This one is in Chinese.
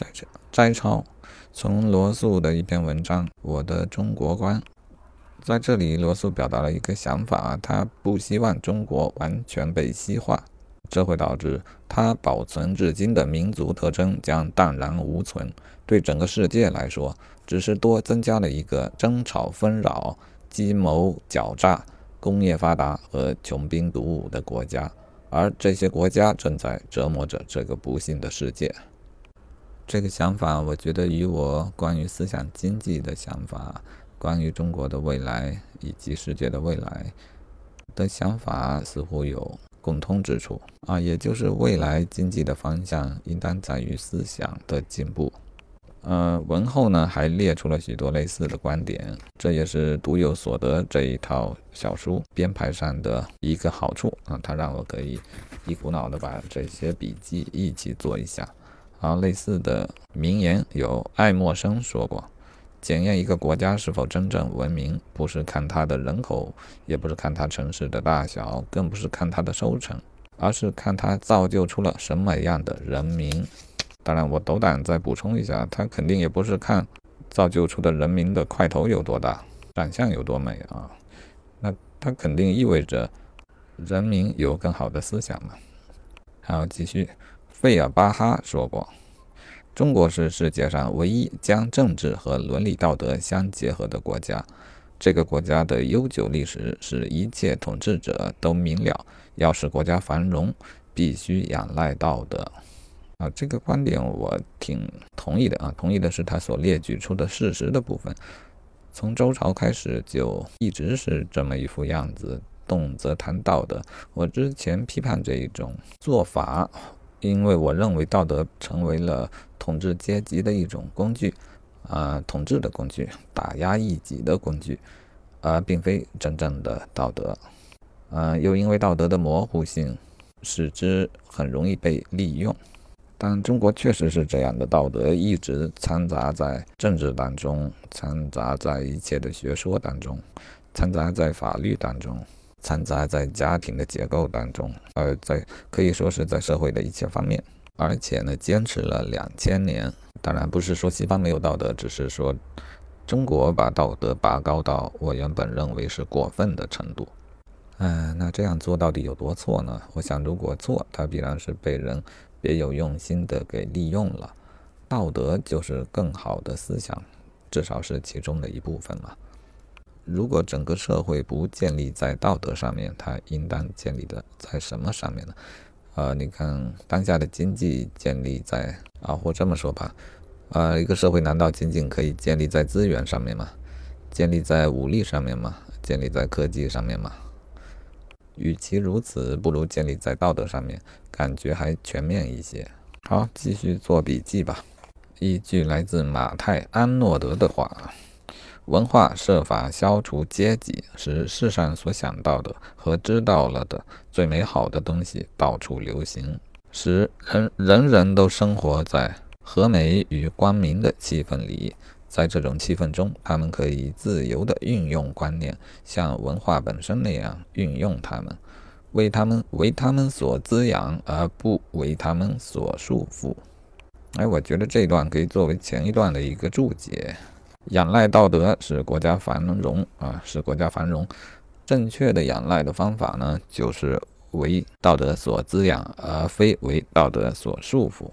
摘摘抄从罗素的一篇文章《我的中国观》。在这里，罗素表达了一个想法：他不希望中国完全被西化，这会导致他保存至今的民族特征将荡然无存。对整个世界来说，只是多增加了一个争吵纷扰、计谋狡诈、工业发达和穷兵黩武的国家，而这些国家正在折磨着这个不幸的世界。这个想法，我觉得与我关于思想经济的想法、关于中国的未来以及世界的未来的想法似乎有共通之处啊，也就是未来经济的方向应当在于思想的进步。呃，文后呢还列出了许多类似的观点，这也是独有所得这一套小书编排上的一个好处啊，它让我可以一股脑的把这些笔记一起做一下。啊，类似的名言有爱默生说过：“检验一个国家是否真正文明，不是看它的人口，也不是看它城市的大小，更不是看它的收成，而是看它造就出了什么样的人民。”当然，我斗胆再补充一下，他肯定也不是看造就出的人民的块头有多大，长相有多美啊。那他肯定意味着人民有更好的思想嘛。好，继续，费尔巴哈说过，中国是世界上唯一将政治和伦理道德相结合的国家。这个国家的悠久历史使一切统治者都明了，要使国家繁荣，必须仰赖道德。啊，这个观点我挺同意的啊，同意的是他所列举出的事实的部分。从周朝开始就一直是这么一副样子，动则谈道德。我之前批判这一种做法，因为我认为道德成为了统治阶级的一种工具，啊，统治的工具，打压异己的工具，而并非真正的道德。嗯，又因为道德的模糊性，使之很容易被利用。但中国确实是这样的，道德一直掺杂在政治当中，掺杂在一切的学说当中，掺杂在法律当中，掺杂在家庭的结构当中，呃，在可以说是在社会的一切方面，而且呢，坚持了两千年。当然不是说西方没有道德，只是说中国把道德拔高到我原本认为是过分的程度。嗯，那这样做到底有多错呢？我想，如果错，它必然是被人。别有用心的给利用了，道德就是更好的思想，至少是其中的一部分嘛。如果整个社会不建立在道德上面，它应当建立的在什么上面呢？呃，你看当下的经济建立在啊，或这么说吧，呃，一个社会难道仅仅可以建立在资源上面吗？建立在武力上面吗？建立在科技上面吗？与其如此，不如建立在道德上面，感觉还全面一些。好，继续做笔记吧。一句来自马太·安诺德的话：“文化设法消除阶级，使世上所想到的和知道了的最美好的东西到处流行，使人人人都生活在和美与光明的气氛里。”在这种气氛中，他们可以自由地运用观念，像文化本身那样运用它们，为他们为他们所滋养，而不为他们所束缚。哎，我觉得这段可以作为前一段的一个注解。仰赖道德使国家繁荣啊，使国家繁荣。正确的仰赖的方法呢，就是为道德所滋养，而非为道德所束缚。